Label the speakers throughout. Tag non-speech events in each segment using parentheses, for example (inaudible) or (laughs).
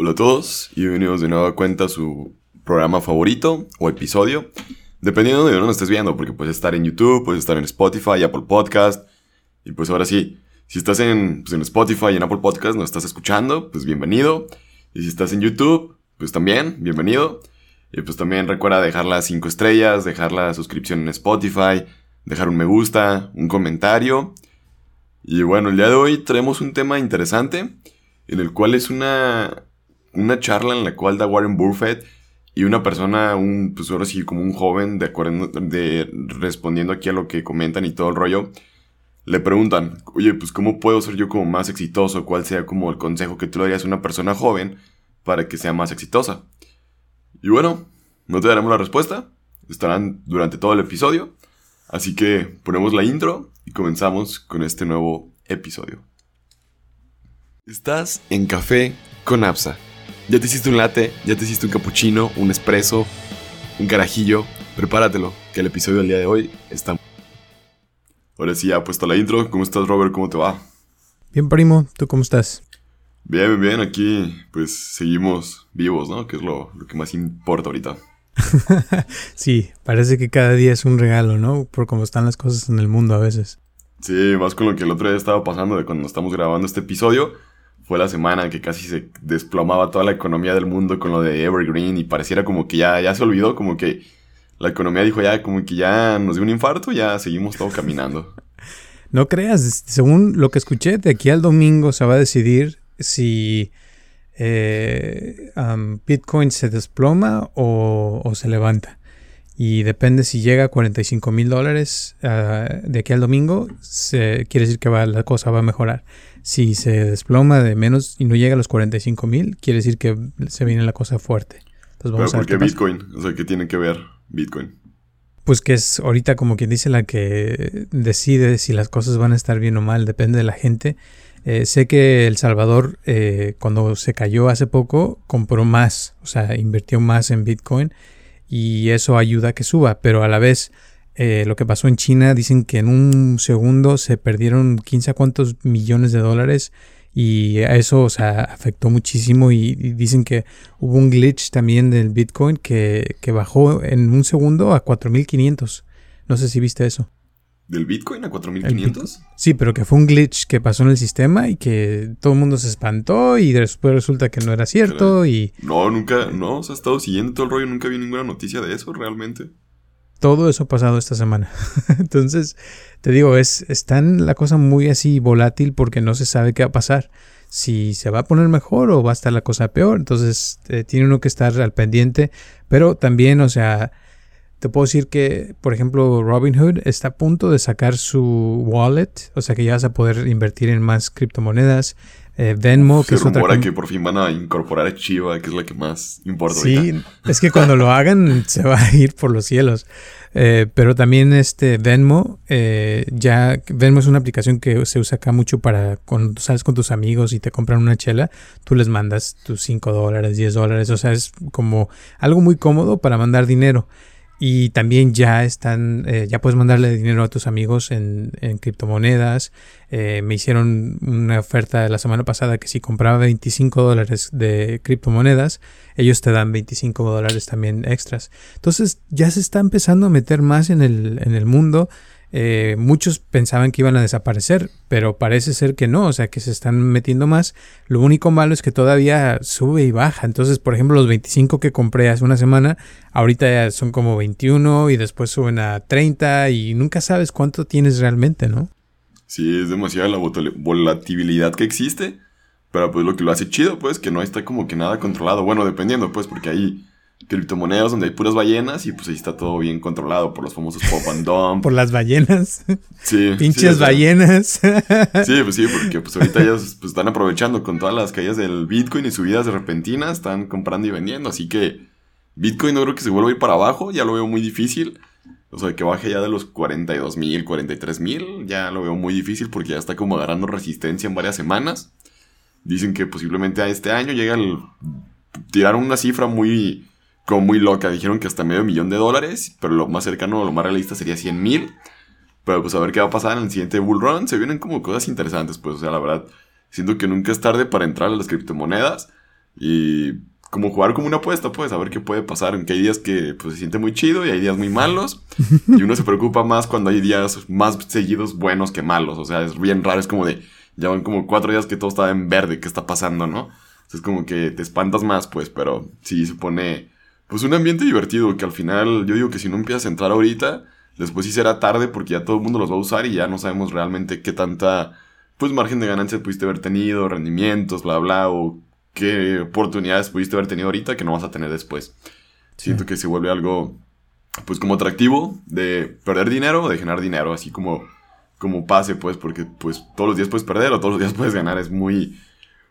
Speaker 1: Hola a todos y bienvenidos de nueva cuenta a su programa favorito o episodio, dependiendo de dónde estés viendo, porque puedes estar en YouTube, puedes estar en Spotify, Apple Podcast, y pues ahora sí, si estás en, pues en Spotify y en Apple Podcast, nos estás escuchando, pues bienvenido, y si estás en YouTube, pues también, bienvenido, y pues también recuerda dejar las 5 estrellas, dejar la suscripción en Spotify, dejar un me gusta, un comentario, y bueno, el día de hoy traemos un tema interesante, en el cual es una una charla en la cual da Warren Buffett y una persona, un, pues ahora sí, como un joven, de, acuerdo, de respondiendo aquí a lo que comentan y todo el rollo, le preguntan, oye, pues ¿cómo puedo ser yo como más exitoso? ¿Cuál sea como el consejo que tú le darías a una persona joven para que sea más exitosa? Y bueno, no te daremos la respuesta, estarán durante todo el episodio, así que ponemos la intro y comenzamos con este nuevo episodio. Estás en Café con Apsa ya te hiciste un latte, ya te hiciste un cappuccino, un espresso, un carajillo. Prepáratelo, que el episodio del día de hoy está. Ahora sí, ya puesto la intro. ¿Cómo estás, Robert? ¿Cómo te va?
Speaker 2: Bien, primo. ¿Tú cómo estás?
Speaker 1: Bien, bien, Aquí, pues seguimos vivos, ¿no? Que es lo, lo que más importa ahorita. (laughs)
Speaker 2: sí, parece que cada día es un regalo, ¿no? Por cómo están las cosas en el mundo a veces.
Speaker 1: Sí, más con lo que el otro día estaba pasando de cuando estamos grabando este episodio fue la semana que casi se desplomaba toda la economía del mundo con lo de Evergreen y pareciera como que ya, ya se olvidó, como que la economía dijo ya, como que ya nos dio un infarto, ya seguimos todo caminando. (laughs)
Speaker 2: No creas, según lo que escuché, de aquí al domingo se va a decidir si eh, Bitcoin se desploma o, se levanta. Y depende si llega a 45 mil dólares ah, de aquí al domingo, se, quiere decir que va, la cosa va a mejorar. Si se desploma de menos y no llega a los 45 mil, quiere decir que se viene la cosa fuerte.
Speaker 1: Entonces vamos ¿Pero por qué Bitcoin? O sea, ¿qué tiene que ver Bitcoin?
Speaker 2: Pues que es ahorita como quien dice la que decide si las cosas van a estar bien o mal, depende de la gente. Eh, sé que El Salvador, eh, cuando se cayó hace poco, compró más, o sea, invirtió más en Bitcoin y eso ayuda a que suba, pero a la vez eh, lo que pasó en China, dicen que en un segundo se perdieron 15 a cuántos millones de dólares y eso o sea, afectó muchísimo y, dicen que hubo un glitch también del Bitcoin que, que bajó en un segundo a 4.500. No sé si viste eso.
Speaker 1: ¿Del Bitcoin a 4.500?
Speaker 2: Sí, pero que fue un glitch que pasó en el sistema y que todo el mundo se espantó y después resulta que no era cierto y...
Speaker 1: No, nunca, no, se ha estado siguiendo todo el rollo, nunca vi ninguna noticia de eso realmente.
Speaker 2: Todo eso ha pasado esta semana. (laughs) Entonces, te digo, es, tan la cosa muy así volátil porque no se sabe qué va a pasar. Si se va a poner mejor o va a estar la cosa peor. Entonces, eh, tiene uno que estar al pendiente. Pero también, o sea, te puedo decir que, por ejemplo, Robinhood está a punto de sacar su wallet. O sea, que ya vas a poder invertir en más criptomonedas. Eh, Venmo,
Speaker 1: que es otra que por fin van a incorporar a Chiva, que es la que más importa.
Speaker 2: Sí, es que cuando lo hagan (laughs) se va a ir por los cielos. Eh, pero también este Venmo, eh, ya Venmo es una aplicación que se usa acá mucho para cuando sales con tus amigos y te compran una chela, tú les mandas tus 5 dólares, 10 dólares, o sea, es como algo muy cómodo para mandar dinero. Y también ya están, eh, ya puedes mandarle dinero a tus amigos en, en criptomonedas. Eh, me hicieron una oferta la semana pasada que si compraba 25 dólares de criptomonedas, ellos te dan 25 dólares también extras. Entonces ya se está empezando a meter más en el, en el mundo. Eh, muchos pensaban que iban a desaparecer, pero parece ser que no, o sea que se están metiendo más. Lo único malo es que todavía sube y baja. Entonces, por ejemplo, los 25 que compré hace una semana, ahorita ya son como 21 y después suben a 30 y nunca sabes cuánto tienes realmente, ¿no?
Speaker 1: Sí, es demasiada la volatilidad que existe, pero pues lo que lo hace chido, pues que no está como que nada controlado. Bueno, dependiendo, pues, porque hay criptomonedas donde hay puras ballenas y pues ahí está todo bien controlado por los famosos pop and dump. (laughs)
Speaker 2: por las ballenas. Sí. Pinches ballenas. (laughs)
Speaker 1: sí, pues sí, porque pues ahorita ellos pues, están aprovechando con todas las caídas del Bitcoin y subidas repentinas, están comprando y vendiendo, así que Bitcoin no creo que se vuelva a ir para abajo, ya lo veo muy difícil. O sea, que baje ya de los 42 mil, 43 mil, ya lo veo muy difícil porque ya está como agarrando resistencia en varias semanas. Dicen que posiblemente a este año llega el... Tiraron una cifra muy como muy loca. Dijeron que hasta medio millón de dólares, pero lo más cercano, lo más realista sería 100 mil. Pero pues a ver qué va a pasar en el siguiente bull run. Se vienen como cosas interesantes, pues, o sea, la verdad, siento que nunca es tarde para entrar a las criptomonedas. Y como jugar como una apuesta, pues, a ver qué puede pasar. Aunque hay días que pues, se siente muy chido y hay días muy malos. (laughs) y uno se preocupa más cuando hay días más seguidos buenos que malos. O sea, es bien raro, es como de, ya van como cuatro días que todo está en verde, ¿qué está pasando, no? Es como que te espantas más, pues, pero sí se pone, pues, un ambiente divertido que al final, yo digo que si no empiezas a entrar ahorita, después sí será tarde porque ya todo el mundo los va a usar y ya no sabemos realmente qué tanta, pues, margen de ganancia pudiste haber tenido, rendimientos, bla, bla, o qué oportunidades pudiste haber tenido ahorita que no vas a tener después. Siento que se vuelve algo, pues, como atractivo de perder dinero o de generar dinero, así como, como pase, pues, porque, pues, todos los días puedes perder o todos los días puedes ganar, es muy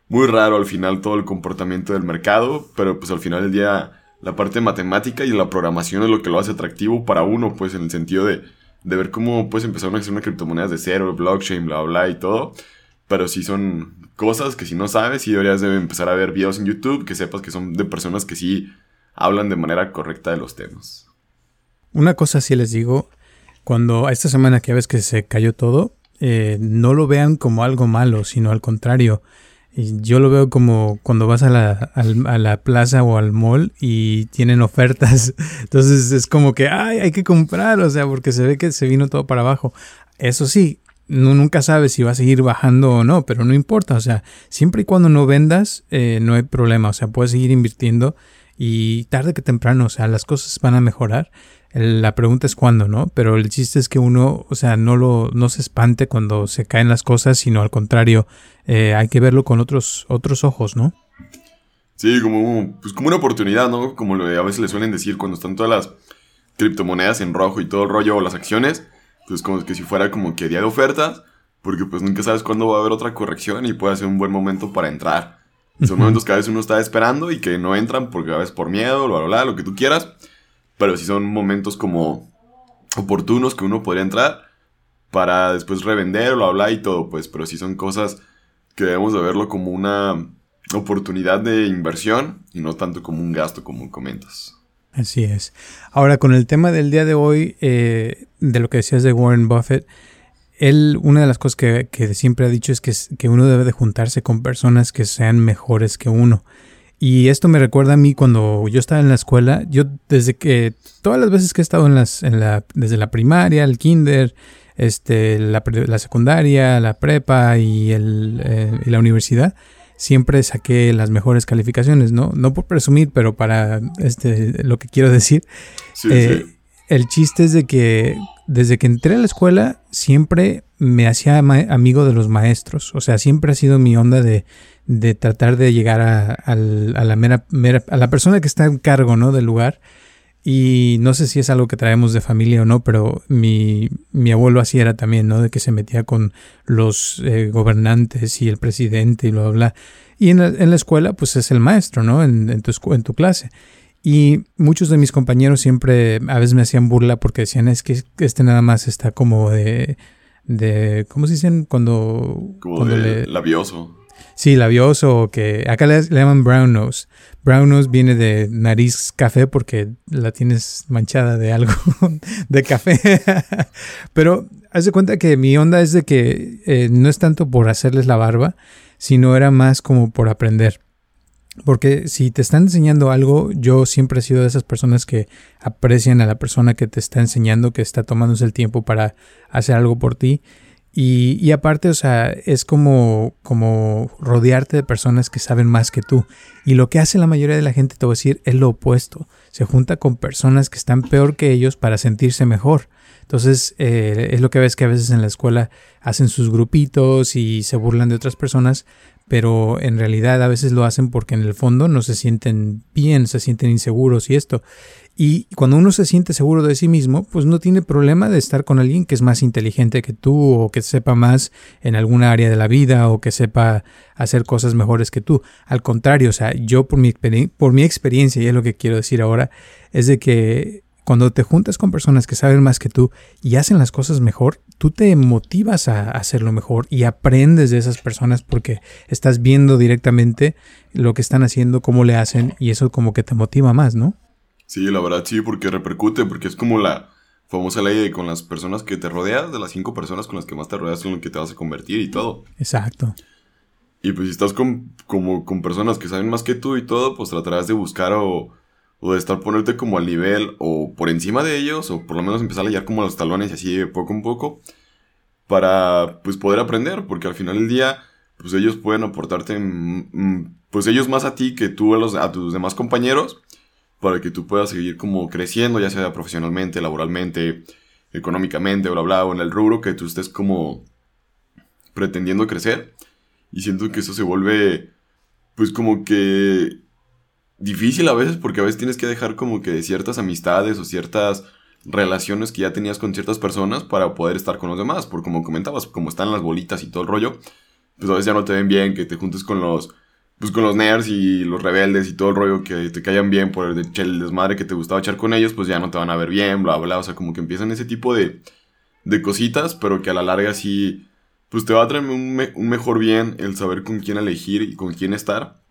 Speaker 1: muy raro al final todo el comportamiento del mercado, pero pues al final del día la parte matemática y la programación es lo que lo hace atractivo para uno, pues en el sentido de, de ver cómo puedes empezar a hacer una criptomoneda de cero, blockchain, bla, bla y todo. Pero sí son cosas que si no sabes, sí deberías de empezar a ver videos en YouTube, que sepas que son de personas que sí hablan de manera correcta de los temas.
Speaker 2: Una cosa sí les digo, cuando esta semana que ves que se cayó todo, eh, no lo vean como algo malo, sino al contrario. Yo lo veo como cuando vas a la, a la, plaza o al mall y tienen ofertas. (laughs) Entonces es como que, ay, hay que comprar, o sea, porque se ve que se vino todo para abajo. Eso sí, no, nunca sabes si va a seguir bajando o no, pero no importa. O sea, siempre y cuando no vendas, eh, no hay problema. O sea, puedes seguir invirtiendo y tarde que temprano, o sea, las cosas van a mejorar. La pregunta es cuándo, ¿no? Pero el chiste es que uno, o sea, no lo, no se espante cuando se caen las cosas, sino al contrario, eh, hay que verlo con otros, otros ojos, ¿no?
Speaker 1: Sí, como, pues como una oportunidad, ¿no? Como a veces le suelen decir cuando están todas las criptomonedas en rojo y todo el rollo o las acciones, pues como que si fuera como que día de ofertas, porque pues nunca sabes cuándo va a haber otra corrección y puede ser un buen momento para entrar. Son momentos que a veces uno está esperando y que no entran porque a veces por miedo, bla, bla, bla, lo que tú quieras. Pero si son momentos como oportunos que uno podría entrar para después revender, bla, bla, y todo, pues. Pero si son cosas que debemos de verlo como una oportunidad de inversión y no tanto como un gasto como comentas.
Speaker 2: Así es. Ahora, con el tema del día de hoy, eh, de lo que decías de Warren Buffett, él, una de las cosas que, que siempre ha dicho es que, que, uno debe de juntarse con personas que sean mejores que uno. Y esto me recuerda a mí cuando yo estaba en la escuela, yo desde que, todas las veces que he estado en las, en la, desde la primaria, el kinder, este, la, la secundaria, la prepa y, el, eh, y la universidad, siempre saqué las mejores calificaciones, ¿no? No por presumir, pero para este, lo que quiero decir. Eh, el chiste es de que desde que entré a la escuela siempre me hacía amigo de los maestros. O sea, siempre ha sido mi onda de, de tratar de llegar a, la mera, a la persona que está en cargo, ¿no? Del lugar y no sé si es algo que traemos de familia o no, pero mi, mi abuelo así era también, ¿no? De que se metía con los eh, gobernantes y el presidente y bla, bla. Y en la, en la escuela, pues es el maestro, ¿no? En, en, tu, en tu clase. Y muchos de mis compañeros siempre a veces me hacían burla porque decían, es que este nada más está como de... de ¿Cómo se dicen? Cuando...
Speaker 1: Como de labioso.
Speaker 2: Sí, labioso, que acá le, llaman brown nose. Brown nose viene de nariz café porque la tienes manchada de algo (laughs) de café. (laughs) Pero haz de cuenta que mi onda es de que eh, no es tanto por hacerles la barba, sino era más como por aprender. Porque si te están enseñando algo, yo siempre he sido de esas personas que aprecian a la persona que te está enseñando, que está tomándose el tiempo para hacer algo por ti. Y, aparte, o sea, es como, como rodearte de personas que saben más que tú. Y lo que hace la mayoría de la gente, te voy a decir, es lo opuesto. Se junta con personas que están peor que ellos para sentirse mejor. Entonces, eh, es lo que ves que a veces en la escuela hacen sus grupitos y se burlan de otras personas, pero en realidad a veces lo hacen porque en el fondo no se sienten bien, se sienten inseguros y esto. Y cuando uno se siente seguro de sí mismo, pues no tiene problema de estar con alguien que es más inteligente que tú o que sepa más en alguna área de la vida o que sepa hacer cosas mejores que tú. Al contrario, o sea, yo por mi, por mi experiencia, y es lo que quiero decir ahora, es de que cuando te juntas con personas que saben más que tú y hacen las cosas mejor, tú te motivas a hacerlo mejor y aprendes de esas personas porque estás viendo directamente lo que están haciendo, cómo le hacen y eso como que te motiva más, ¿no?
Speaker 1: Sí, la verdad sí, porque repercute, porque es como la famosa ley de con las personas que te rodeas, de las cinco personas con las que más te rodeas son las que te vas a convertir y todo.
Speaker 2: Exacto.
Speaker 1: Y pues si estás con, como, con personas que saben más que tú y todo, pues tratarás de buscar o, o de estar ponerte como al nivel o por encima de ellos o por lo menos empezar a hallar como los talones y así poco a poco para pues poder aprender porque al final del día pues ellos pueden aportarte pues ellos más a ti que tú a, los, a tus demás compañeros para que tú puedas seguir como creciendo ya sea profesionalmente, laboralmente, económicamente, bla bla o en el rubro que tú estés como pretendiendo crecer. Y siento que eso se vuelve pues como que difícil a veces porque a veces tienes que dejar como que ciertas amistades o ciertas relaciones que ya tenías con ciertas personas para poder estar con los demás. Porque como comentabas, como están las bolitas y todo el rollo, pues a veces ya no te ven bien que te juntes con los, pues con los nerds y los rebeldes y todo el rollo que te caían bien por el, el desmadre que te gustaba echar con ellos, pues ya no te van a ver bien, bla, bla. O sea, como que empiezan ese tipo de, de cositas, pero que a la larga sí, pues te va a traer un mejor bien el saber con quién elegir y con quién estar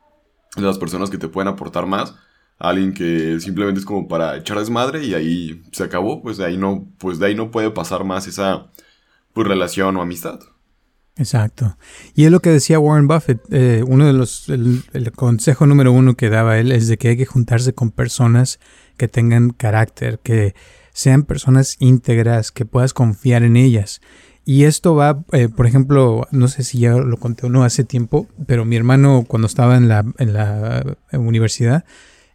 Speaker 1: las personas que te pueden aportar más. Alguien que simplemente es como para echar desmadre y ahí se acabó, pues de ahí no, pues de ahí no puede pasar más esa pues, relación o amistad.
Speaker 2: Exacto. Y es lo que decía Warren Buffett. Eh, uno de los, el, consejo número uno que daba él es de que hay que juntarse con personas que tengan carácter, que sean personas íntegras, que puedas confiar en ellas. Y esto va, eh, por ejemplo, no sé si ya lo conté o no hace tiempo, pero mi hermano cuando estaba en la, en la universidad,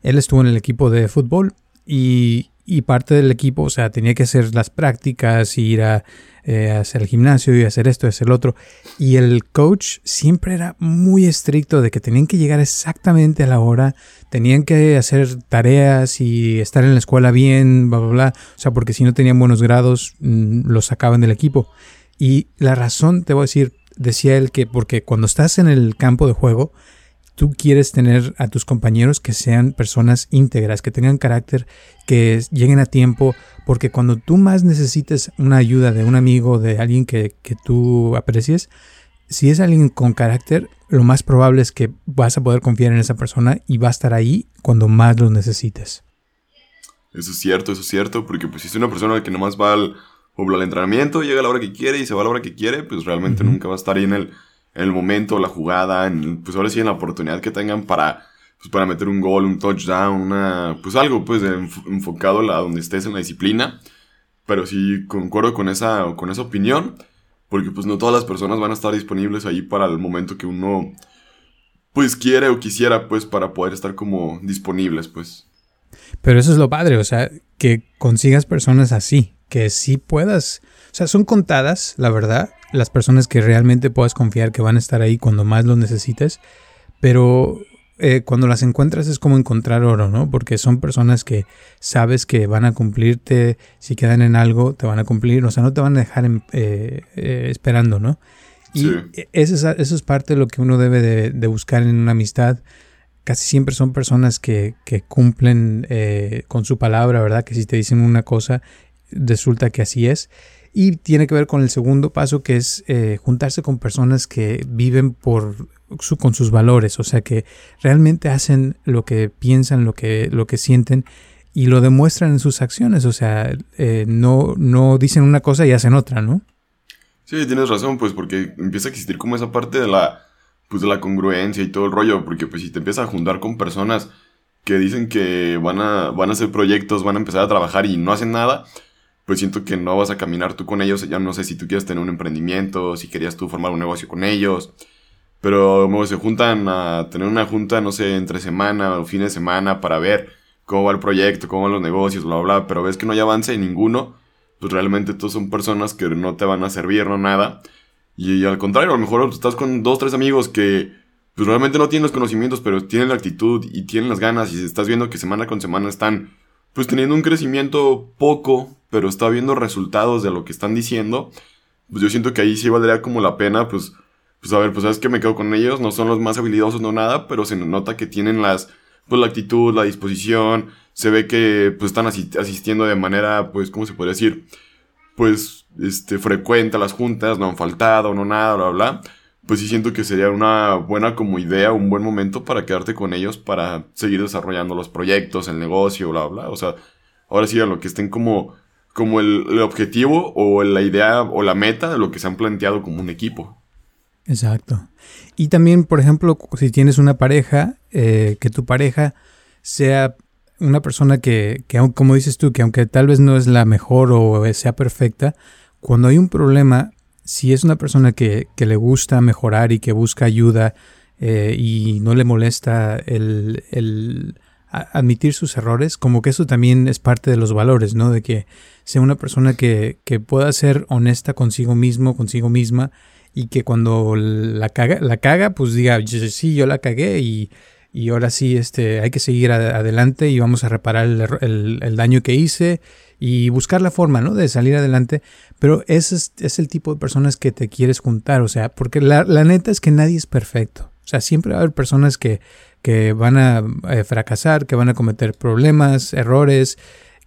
Speaker 2: él estuvo en el equipo de fútbol y, y, parte del equipo, o sea, tenía que hacer las prácticas, ir a, eh, hacer el gimnasio y hacer esto hacer lo otro. Y el coach siempre era muy estricto de que tenían que llegar exactamente a la hora, tenían que hacer tareas y estar en la escuela bien, bla, bla, bla. O sea, porque si no tenían buenos grados, mm, los sacaban del equipo. Y la razón, te voy a decir, decía él que porque cuando estás en el campo de juego, tú quieres tener a tus compañeros que sean personas íntegras, que tengan carácter, que lleguen a tiempo, porque cuando tú más necesites una ayuda de un amigo, de alguien que, que tú aprecies, si es alguien con carácter, lo más probable es que vas a poder confiar en esa persona y va a estar ahí cuando más lo necesites.
Speaker 1: Eso es cierto, eso es cierto, porque pues si es una persona que nomás va al al entrenamiento, llega a la hora que quiere y se va a la hora que quiere, pues realmente nunca va a estar ahí en el, en el momento, la jugada, en, pues ahora sí en la oportunidad que tengan para, pues para meter un gol, un touchdown, una, pues algo pues enfocado a donde estés en la disciplina. Pero sí concuerdo con esa, con esa opinión, porque pues no todas las personas van a estar disponibles ahí para el momento que uno pues quiere o quisiera pues para poder estar como disponibles pues.
Speaker 2: Pero eso es lo padre, o sea, que consigas personas así, que sí puedas, o sea, son contadas, la verdad, las personas que realmente puedas confiar que van a estar ahí cuando más lo necesites, pero eh, cuando las encuentras es como encontrar oro, ¿no? Porque son personas que sabes que van a cumplirte, si quedan en algo, te van a cumplir, o sea, no te van a dejar eh, eh, esperando, ¿no? Y eso, es, parte de lo que uno debe de, buscar en una amistad. Casi siempre son personas que, que cumplen con su palabra, ¿verdad? Que si te dicen una cosa, resulta que así es. Y tiene que ver con el segundo paso, que es eh, juntarse con personas que viven por con sus valores, o sea, que realmente hacen lo que piensan, lo que, lo que sienten y lo demuestran en sus acciones, o sea, eh, no, no dicen una cosa y hacen otra, ¿no?
Speaker 1: Sí, tienes razón, pues porque empieza a existir como esa parte de la, pues de la congruencia y todo el rollo, porque pues si te empiezas a juntar con personas que dicen que van a, van a hacer proyectos, van a empezar a trabajar y no hacen nada, pues siento que no vas a caminar tú con ellos. Ya no sé si tú quieres tener un emprendimiento, si querías tú formar un negocio con ellos. Pero se juntan a tener una junta, no sé, entre semana o fin de semana para ver cómo va el proyecto, cómo van los negocios, bla, bla. Pero ves que no hay avance en ninguno, pues realmente todos son personas que no te van a servir, no nada. Y, al contrario, a lo mejor estás con dos, tres amigos que pues realmente no tienen los conocimientos, pero tienen la actitud y tienen las ganas y estás viendo que semana con semana están pues teniendo un crecimiento poco, pero está viendo resultados de lo que están diciendo, pues yo siento que ahí sí valdría como la pena, pues, pues a ver, pues sabes que me quedo con ellos, no son los más habilidosos, no nada, pero se nota que tienen las, pues la actitud, la disposición, se ve que pues están asistiendo de manera, pues, ¿cómo se podría decir? Pues, este, frecuente a las juntas, no han faltado, no nada, bla, bla pues sí siento que sería una buena como idea, un buen momento para quedarte con ellos para seguir desarrollando los proyectos, el negocio, bla, bla. O sea, ahora sí a lo que estén como, como el, objetivo o la idea o la meta de lo que se han planteado como un equipo.
Speaker 2: Exacto. Y también, por ejemplo, si tienes una pareja, eh, que tu pareja sea una persona que, que, como dices tú, que aunque tal vez no es la mejor o sea perfecta, cuando hay un problema, si es una persona que, que le gusta mejorar y que busca ayuda eh, y no le molesta el, el admitir sus errores, como que eso también es parte de los valores, ¿no? De que sea una persona que, que pueda ser honesta consigo mismo, consigo misma, y que cuando la caga, la caga pues diga, sí, yo la cagué y, y ahora sí este, hay que seguir adelante y vamos a reparar el, el, daño que hice y buscar la forma, ¿no? De salir adelante. Pero ese es, es, el tipo de personas que te quieres juntar, o sea, porque la, la, neta es que nadie es perfecto. O sea, siempre va a haber personas que, que van a eh, fracasar, que van a cometer problemas, errores,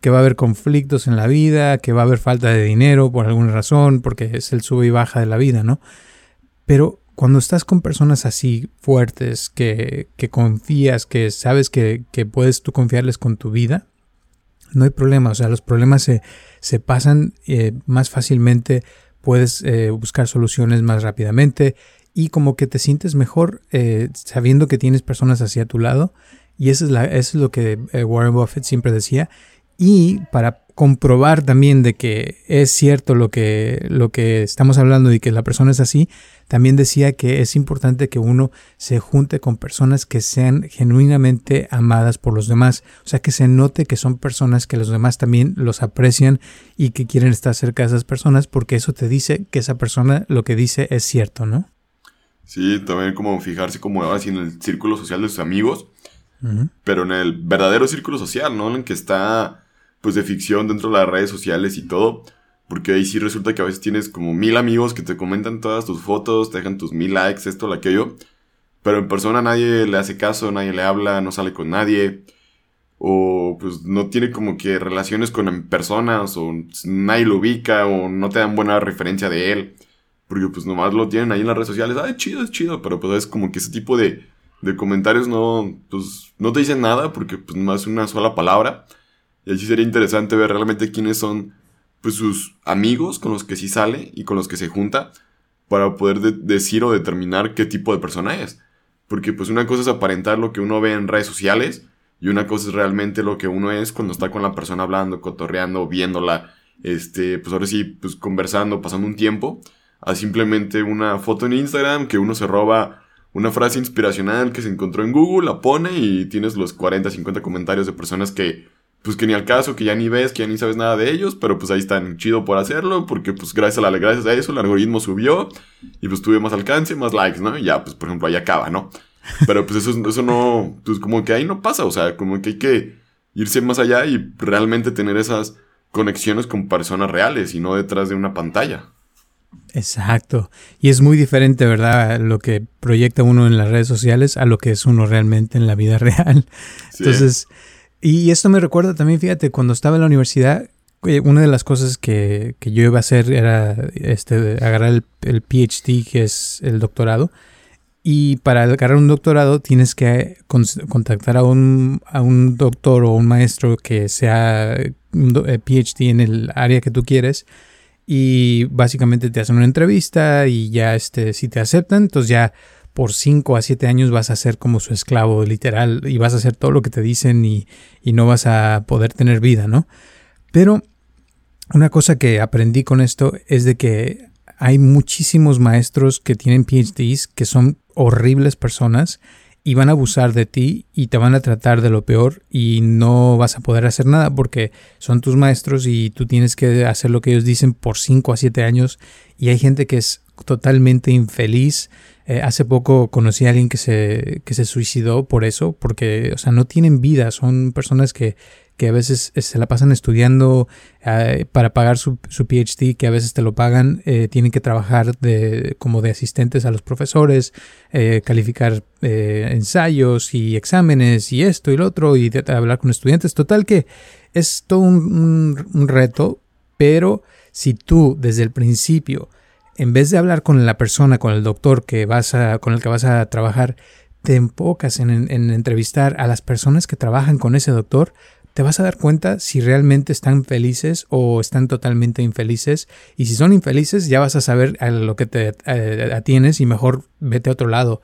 Speaker 2: que va a haber conflictos en la vida, que va a haber falta de dinero por alguna razón, porque es el sube y baja de la vida, ¿no? Pero cuando estás con personas así fuertes, que, que confías, que sabes que, que, puedes tú confiarles con tu vida, no hay problema. O sea, los problemas se, se pasan eh, más fácilmente, puedes eh, buscar soluciones más rápidamente y como que te sientes mejor eh, sabiendo que tienes personas así a tu lado. Y eso es, la, eso es lo que Warren Buffett siempre decía. Y para comprobar también de que es cierto lo que, lo que estamos hablando y que la persona es así, también decía que es importante que uno se junte con personas que sean genuinamente amadas por los demás. O sea, que se note que son personas que los demás también los aprecian y que quieren estar cerca de esas personas porque eso te dice que esa persona lo que dice es cierto, ¿no?
Speaker 1: Sí, también como fijarse como ahora sí en el círculo social de sus amigos, pero en el verdadero círculo social, ¿no? En el que está pues de ficción dentro de las redes sociales y todo. Porque ahí sí resulta que a veces tienes como mil amigos que te comentan todas tus fotos, te dejan tus mil likes, esto, aquello. Pero en persona nadie le hace caso, nadie le habla, no sale con nadie. O pues no tiene como que relaciones con personas, o nadie lo ubica, o no te dan buena referencia de él. Porque pues nomás lo tienen ahí en las redes sociales. Ay, chido, es chido. Pero pues es como que ese tipo de, de comentarios no, pues, no te dicen nada porque pues nomás es una sola palabra. Y así sería interesante ver realmente quiénes son pues, sus amigos con los que sí sale y con los que se junta para poder decir o determinar qué tipo de persona es. Porque pues una cosa es aparentar lo que uno ve en redes sociales y una cosa es realmente lo que uno es cuando está con la persona hablando, cotorreando, viéndola, este, pues ahora sí, pues conversando, pasando un tiempo, a simplemente una foto en Instagram que uno se roba una frase inspiracional que se encontró en Google, la pone y tienes los 40, 50 comentarios de personas que pues que ni al caso, que ya ni ves, que ya ni sabes nada de ellos, pero pues ahí están chido por hacerlo, porque pues gracias a, la, gracias a eso el algoritmo subió y pues tuve más alcance, más likes, ¿no? Y ya, pues por ejemplo, ahí acaba, ¿no? Pero pues eso, eso no, pues como que ahí no pasa, o sea, como que hay que irse más allá y realmente tener esas conexiones con personas reales y no detrás de una pantalla.
Speaker 2: Exacto. Y es muy diferente, ¿verdad? Lo que proyecta uno en las redes sociales a lo que es uno realmente en la vida (laughs) real. Entonces, y esto me recuerda también, fíjate, cuando estaba en la universidad, eh, una de las cosas que, yo iba a hacer era este, agarrar el, el, PhD, que es el doctorado. Y para agarrar un doctorado tienes que contactar a un, a un doctor o un maestro que sea un eh, PhD en el área que tú quieres. Y básicamente te hacen una entrevista y ya este, si te aceptan, entonces ya por 5 a 7 años vas a ser como su esclavo, literal, y vas a hacer todo lo que te dicen y, y no vas a poder tener vida, ¿no? Pero una cosa que aprendí con esto es de que hay muchísimos maestros que tienen PhDs que son horribles personas y van a abusar de ti y te van a tratar de lo peor y no vas a poder hacer nada porque son tus maestros y tú tienes que hacer lo que ellos dicen por 5 a 7 años. Y hay gente que es totalmente infeliz. Eh, hace poco conocí a alguien que se, que se suicidó por eso, porque, o sea, no tienen vida, son personas que, que a veces eh, se la pasan estudiando eh, para pagar su, su, PhD, que a veces te lo pagan, tienen que trabajar de, como de asistentes a los profesores, calificar ensayos y exámenes y esto y lo otro, y hablar con estudiantes. Total que es todo un, un reto, pero si tú desde el principio en vez de hablar con la persona, con el doctor que vas a, con el que vas a trabajar, te enfocas en, entrevistar a las personas que trabajan con ese doctor te vas a dar cuenta si realmente están felices o están totalmente infelices. Y si son infelices, ya vas a saber a lo que te atienes y mejor vete a otro lado.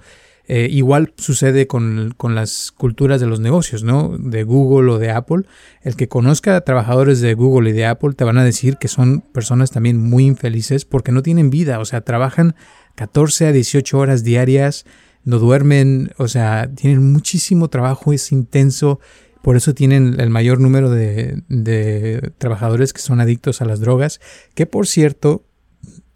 Speaker 2: Eh, igual sucede con, las culturas de los negocios, ¿no? De Google o de Apple. El que conozca a trabajadores de Google y de Apple te van a decir que son personas también muy infelices porque no tienen vida, o sea, trabajan 14 a 18 horas diarias, no duermen, o sea, tienen muchísimo trabajo, es intenso. Por eso tienen el mayor número de, de trabajadores que son adictos a las drogas, que por cierto,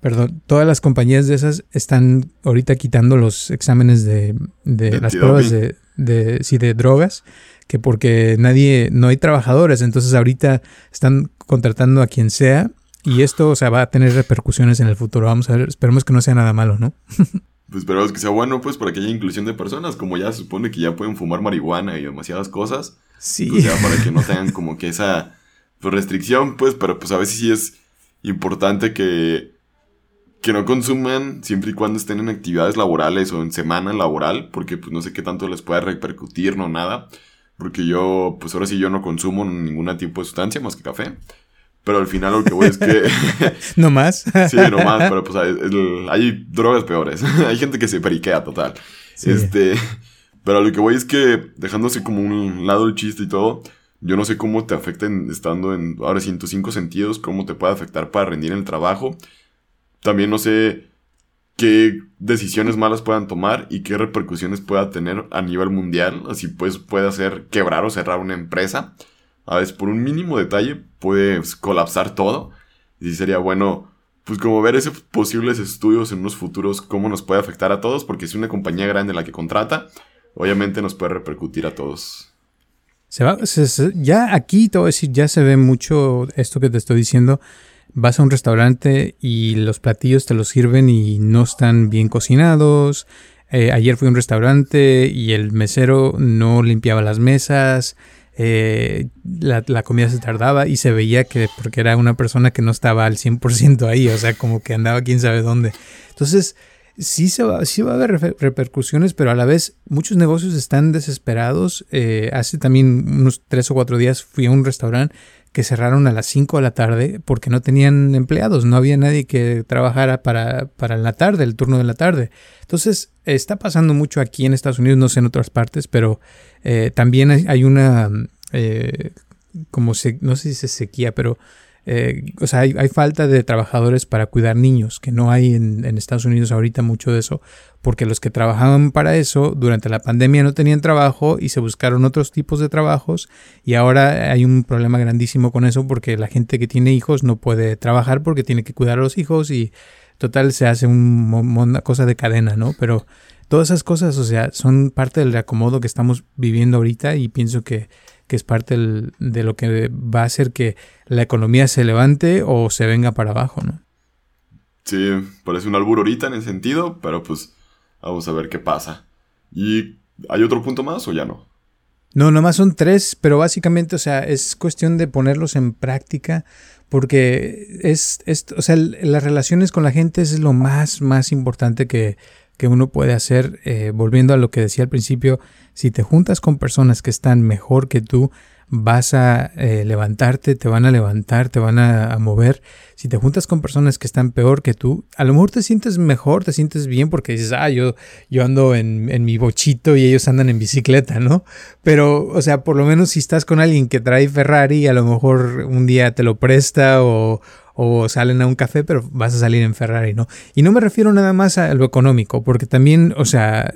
Speaker 2: Perdón, todas las compañías de esas están ahorita quitando los exámenes de, de las pruebas de, de, sí, de drogas, que porque nadie, no hay trabajadores, entonces ahorita están contratando a quien sea y esto, o sea, va a tener repercusiones en el futuro. Vamos a ver, esperemos que no sea nada malo, ¿no? (laughs)
Speaker 1: pues esperemos que sea bueno, pues, para que haya inclusión de personas, como ya se supone que ya pueden fumar marihuana y demasiadas cosas. Sí. O sea, para que no tengan como que esa pues, restricción, pues, pero pues a veces sí es importante que que no consuman siempre y cuando estén en actividades laborales o en semana laboral, porque pues no sé qué tanto les pueda repercutir, no nada. Porque yo, pues ahora sí yo no consumo ningún tipo de sustancia más que café. Pero al final lo que voy es que... (laughs)
Speaker 2: ¿No más? (laughs)
Speaker 1: sí, no más, pero pues hay, drogas peores. (laughs) hay gente que se periquea total. Este... Pero lo que voy es que, dejándose como un lado el chiste y todo, yo no sé cómo te afecta estando en ahora 105 sentidos, cómo te puede afectar para rendir en el trabajo también no sé qué decisiones malas puedan tomar y qué repercusiones pueda tener a nivel mundial. Así pues puede hacer quebrar o cerrar una empresa. A veces por un mínimo detalle puede colapsar todo. Y sería bueno, pues como ver esos posibles estudios en unos futuros, cómo nos puede afectar a todos, porque si una compañía grande la que contrata, obviamente nos puede repercutir a todos.
Speaker 2: Se va, ya aquí te voy a decir, ya se ve mucho esto que te estoy diciendo vas a un restaurante y los platillos te los sirven y no están bien cocinados. Eh, ayer fui a un restaurante y el mesero no limpiaba las mesas. Eh, la, comida se tardaba y se veía que porque era una persona que no estaba al 100% ahí, o sea, como que andaba quién sabe dónde. Entonces, sí, se va, sí va a haber repercusiones, pero a la vez muchos negocios están desesperados. Eh, hace también unos tres o cuatro días fui a un restaurante que cerraron a las 5 de la tarde porque no tenían empleados, no había nadie que trabajara para, para la tarde, el turno de la tarde. Entonces, está pasando mucho aquí en Estados Unidos, no sé en otras partes, pero eh, también hay, una, eh, como se, no sé si se sequía, pero eh, o sea, hay, falta de trabajadores para cuidar niños, que no hay en, Estados Unidos ahorita mucho de eso, porque los que trabajaban para eso durante la pandemia no tenían trabajo y se buscaron otros tipos de trabajos y ahora hay un problema grandísimo con eso porque la gente que tiene hijos no puede trabajar porque tiene que cuidar a los hijos y total se hace una cosa de cadena, ¿no? Pero todas esas cosas, o sea, son parte del acomodo que estamos viviendo ahorita y pienso que que es parte de lo que va a hacer que la economía se levante o se venga para abajo, ¿no?
Speaker 1: Sí, parece un albur ahorita en ese sentido, pero pues vamos a ver qué pasa. ¿Y hay otro punto más o ya no?
Speaker 2: No, nomás son tres, pero básicamente, o sea, es cuestión de ponerlos en práctica porque es, es o sea, las relaciones con la gente es lo más, más importante que, que uno puede hacer, eh, volviendo a lo que decía al principio, si te juntas con personas que están mejor que tú, vas a eh, levantarte, te van a levantar, te van a, mover. Si te juntas con personas que están peor que tú, a lo mejor te sientes mejor, te sientes bien porque dices, ah, yo, yo ando en, en mi bochito y ellos andan en bicicleta, ¿no? Pero, o sea, por lo menos si estás con alguien que trae Ferrari, a lo mejor un día te lo presta o, o salen a un café, pero vas a salir en Ferrari, ¿no? Y no me refiero nada más a lo económico, porque también, o sea,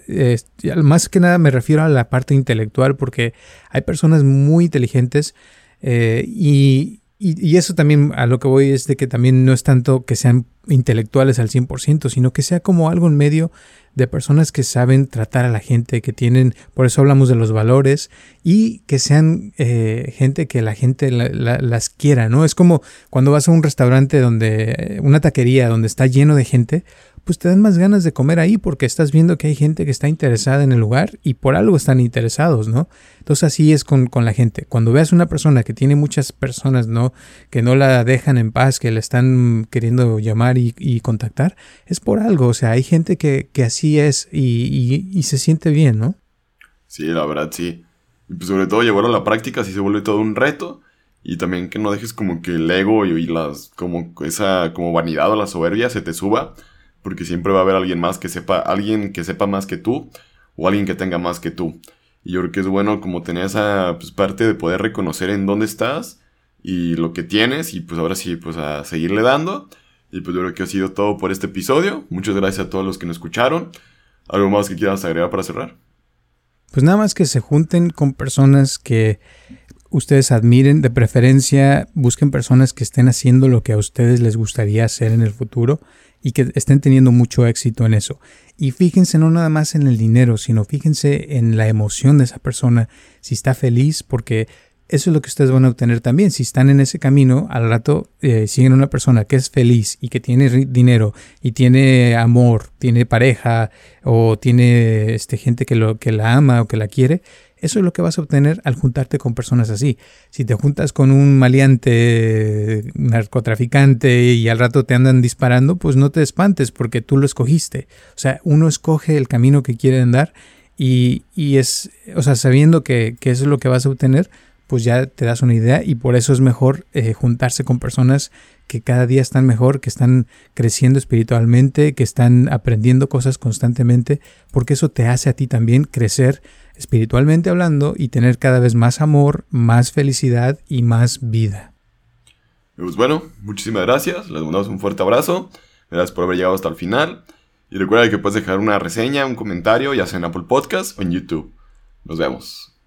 Speaker 2: más que nada me refiero a la parte intelectual, porque hay personas muy inteligentes eh, y, y, eso también a lo que voy es de que también no es tanto que sean intelectuales al 100%, sino que sea como algo en medio de personas que saben tratar a la gente, que tienen, por eso hablamos de los valores, y que sean eh, gente que la gente las quiera, ¿no? Es como cuando vas a un restaurante donde, una taquería donde está lleno de gente, pues te dan más ganas de comer ahí porque estás viendo que hay gente que está interesada en el lugar y por algo están interesados, ¿no? Entonces así es con, la gente. Cuando veas una persona que tiene muchas personas, ¿no? Que no la dejan en paz, que le están queriendo llamar y, contactar, es por algo. O sea, hay gente que, así es y, y, se siente bien, ¿no?
Speaker 1: Sí, la verdad sí. Y pues sobre todo llevarlo a la práctica si se vuelve todo un reto. Y también que no dejes como que el ego y, las, como esa, como vanidad o la soberbia se te suba. Porque siempre va a haber alguien más que sepa, alguien que sepa más que tú. O alguien que tenga más que tú. Y yo creo que es bueno como tener esa pues, parte de poder reconocer en dónde estás y lo que tienes. Y pues ahora sí, pues a seguirle dando. Y pues yo creo que ha sido todo por este episodio. Muchas gracias a todos los que nos escucharon. ¿Algo más que quieras agregar para cerrar?
Speaker 2: Pues nada más que se junten con personas que ustedes admiren, de preferencia busquen personas que estén haciendo lo que a ustedes les gustaría hacer en el futuro y que estén teniendo mucho éxito en eso. Y fíjense no nada más en el dinero, sino fíjense en la emoción de esa persona, si está feliz, porque eso es lo que ustedes van a obtener también. Si están en ese camino, al rato eh, siguen una persona que es feliz y que tiene dinero y tiene amor, tiene pareja o tiene este, gente que, lo, que la ama o que la quiere, eso es lo que vas a obtener al juntarte con personas así. Si te juntas con un maleante, narcotraficante y al rato te andan disparando, pues no te espantes porque tú lo escogiste. O sea, uno escoge el camino que quiere andar y, y es, o sea, sabiendo que, que eso es lo que vas a obtener, pues ya te das una idea y por eso es mejor eh, juntarse con personas que cada día están mejor, que están creciendo espiritualmente, que están aprendiendo cosas constantemente, porque eso te hace a ti también crecer espiritualmente hablando y tener cada vez más amor, más felicidad y más vida.
Speaker 1: Pues bueno, muchísimas gracias, les mandamos un fuerte abrazo, gracias por haber llegado hasta el final y recuerda que puedes dejar una reseña, un comentario, ya sea en Apple Podcast o en YouTube. Nos vemos.